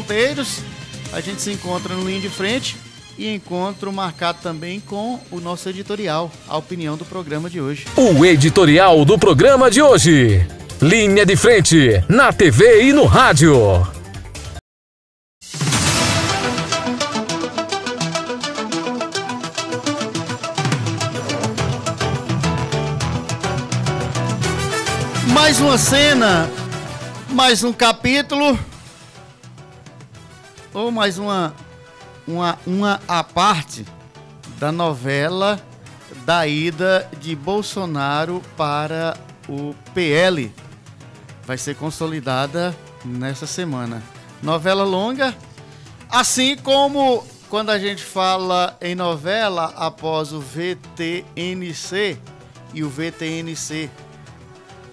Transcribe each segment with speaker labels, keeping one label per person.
Speaker 1: Ponteiros. A gente se encontra no linha de frente e encontro marcado também com o nosso editorial, a opinião do programa de hoje.
Speaker 2: O editorial do programa de hoje. Linha de frente, na TV e no rádio.
Speaker 1: Mais uma cena, mais um capítulo, ou mais uma, uma, uma a parte da novela da ida de Bolsonaro para o PL. Vai ser consolidada nessa semana. Novela longa, assim como quando a gente fala em novela após o VTNC e o VTNC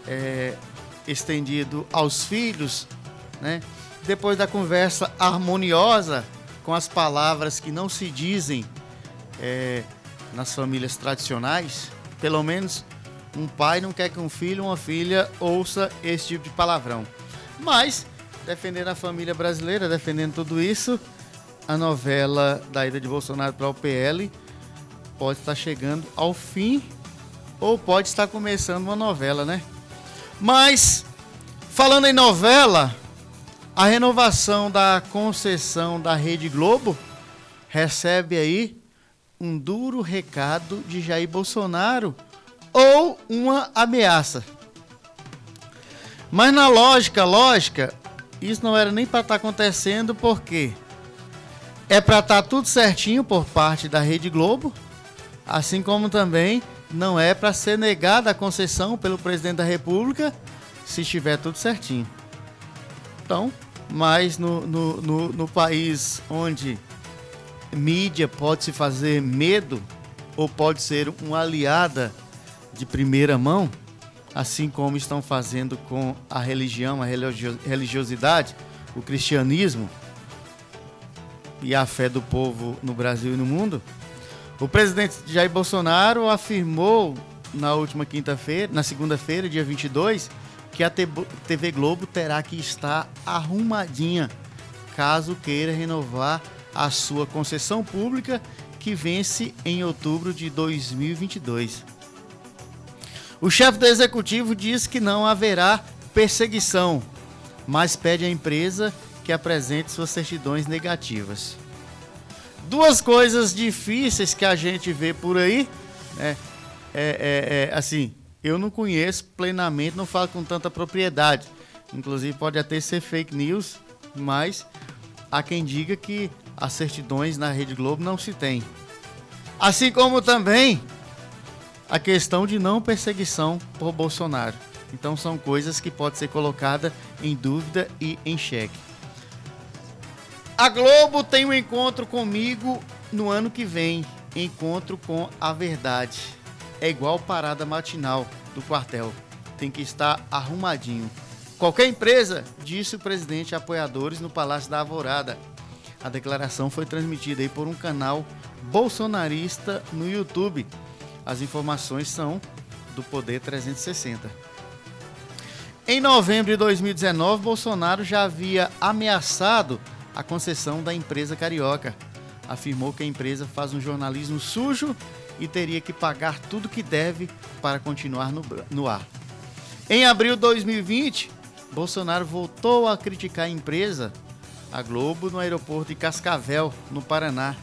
Speaker 1: é, estendido aos filhos, né? Depois da conversa harmoniosa com as palavras que não se dizem é, nas famílias tradicionais, pelo menos um pai não quer que um filho ou uma filha ouça esse tipo de palavrão. Mas, defendendo a família brasileira, defendendo tudo isso, a novela da ida de Bolsonaro para o PL pode estar chegando ao fim ou pode estar começando uma novela, né? Mas, falando em novela, a renovação da concessão da Rede Globo recebe aí um duro recado de Jair Bolsonaro ou uma ameaça. Mas na lógica, lógica, isso não era nem para estar tá acontecendo porque é para estar tá tudo certinho por parte da Rede Globo, assim como também não é para ser negada a concessão pelo presidente da República se estiver tudo certinho. Então, mas no, no, no, no país onde mídia pode se fazer medo ou pode ser uma aliada de primeira mão, assim como estão fazendo com a religião, a religiosidade, o cristianismo e a fé do povo no Brasil e no mundo, o presidente Jair Bolsonaro afirmou na última quinta-feira, na segunda-feira, dia 22, que a TV Globo terá que estar arrumadinha caso queira renovar a sua concessão pública que vence em outubro de 2022. O chefe do executivo diz que não haverá perseguição, mas pede à empresa que apresente suas certidões negativas. Duas coisas difíceis que a gente vê por aí, né? É, é, é, assim, eu não conheço plenamente, não falo com tanta propriedade. Inclusive pode até ser fake news, mas há quem diga que as certidões na Rede Globo não se tem. Assim como também a questão de não perseguição por Bolsonaro. Então são coisas que podem ser colocadas em dúvida e em xeque. A Globo tem um encontro comigo no ano que vem. Encontro com a verdade. É igual parada matinal do quartel. Tem que estar arrumadinho. Qualquer empresa, disse o presidente a apoiadores no Palácio da Alvorada. A declaração foi transmitida aí por um canal bolsonarista no YouTube. As informações são do Poder 360. Em novembro de 2019, Bolsonaro já havia ameaçado a concessão da empresa carioca. Afirmou que a empresa faz um jornalismo sujo e teria que pagar tudo que deve para continuar no, no ar. Em abril de 2020, Bolsonaro voltou a criticar a empresa, a Globo, no aeroporto de Cascavel, no Paraná.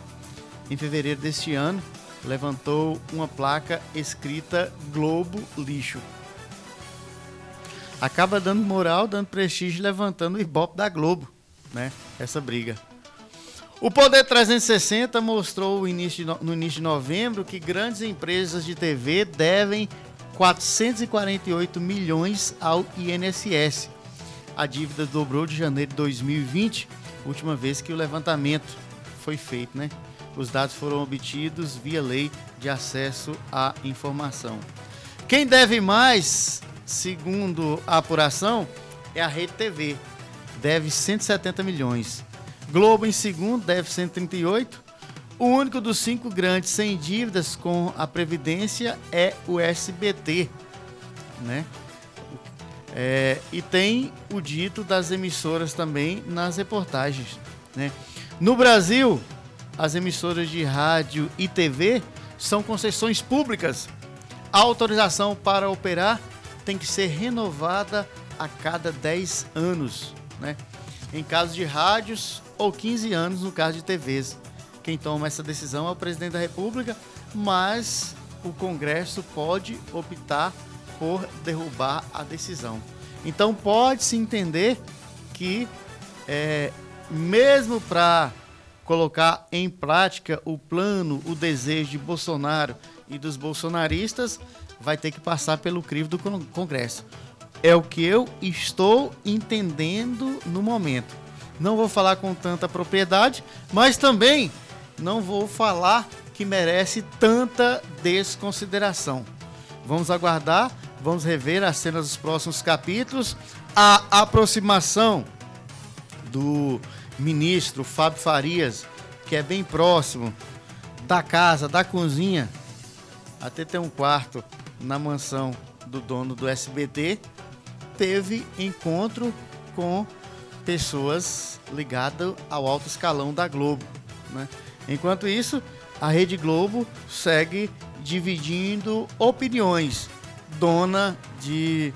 Speaker 1: Em fevereiro deste ano, levantou uma placa escrita Globo Lixo. Acaba dando moral, dando prestígio, levantando o ibope da Globo né, essa briga. O Poder 360 mostrou no início, de, no início de novembro que grandes empresas de TV devem 448 milhões ao INSS. A dívida dobrou de janeiro de 2020, última vez que o levantamento foi feito, né? Os dados foram obtidos via lei de acesso à informação. Quem deve mais, segundo a apuração, é a Rede TV, deve 170 milhões. Globo em segundo deve 138. O único dos cinco grandes sem dívidas com a Previdência é o SBT, né? É, e tem o dito das emissoras também nas reportagens. Né? No Brasil, as emissoras de rádio e TV são concessões públicas. A autorização para operar tem que ser renovada a cada 10 anos. Né? Em caso de rádios, ou 15 anos no caso de TVs. Quem toma essa decisão é o presidente da República, mas o Congresso pode optar por derrubar a decisão. Então pode-se entender que, é, mesmo para colocar em prática o plano, o desejo de Bolsonaro e dos bolsonaristas, vai ter que passar pelo crivo do Congresso. É o que eu estou entendendo no momento. Não vou falar com tanta propriedade, mas também não vou falar que merece tanta desconsideração. Vamos aguardar, vamos rever as cenas dos próximos capítulos. A aproximação do ministro Fábio Farias, que é bem próximo da casa, da cozinha, até tem um quarto na mansão do dono do SBT, teve encontro com pessoas ligadas ao alto escalão da Globo. Né? Enquanto isso, a Rede Globo segue dividindo opiniões, dona de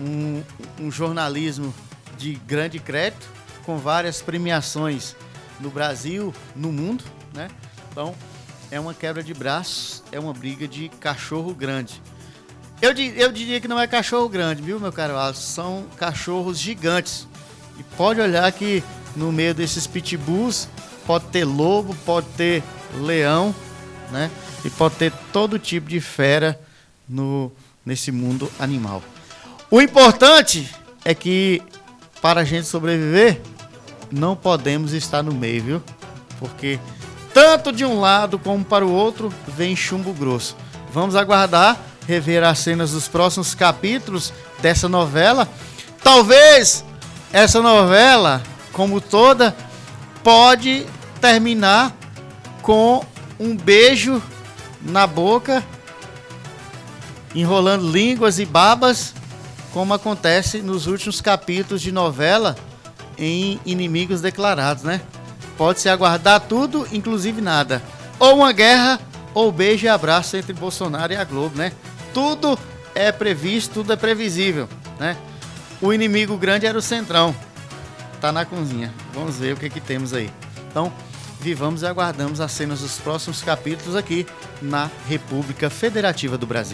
Speaker 1: um, um jornalismo de grande crédito, com várias premiações no Brasil, no mundo, né? Então, é uma quebra de braços, é uma briga de cachorro grande. Eu, eu diria que não é cachorro grande, viu, meu caro? São cachorros gigantes. Pode olhar que no meio desses pitbulls pode ter lobo, pode ter leão, né? E pode ter todo tipo de fera no, nesse mundo animal. O importante é que para a gente sobreviver, não podemos estar no meio, viu? Porque tanto de um lado como para o outro vem chumbo grosso. Vamos aguardar, rever as cenas dos próximos capítulos dessa novela. Talvez essa novela, como toda, pode terminar com um beijo na boca, enrolando línguas e babas, como acontece nos últimos capítulos de novela em Inimigos Declarados, né? Pode-se aguardar tudo, inclusive nada. Ou uma guerra, ou beijo e abraço entre Bolsonaro e a Globo, né? Tudo é previsto, tudo é previsível, né? O inimigo grande era o Centrão. Tá na cozinha. Vamos ver o que, que temos aí. Então, vivamos e aguardamos as cenas dos próximos capítulos aqui na República Federativa do Brasil.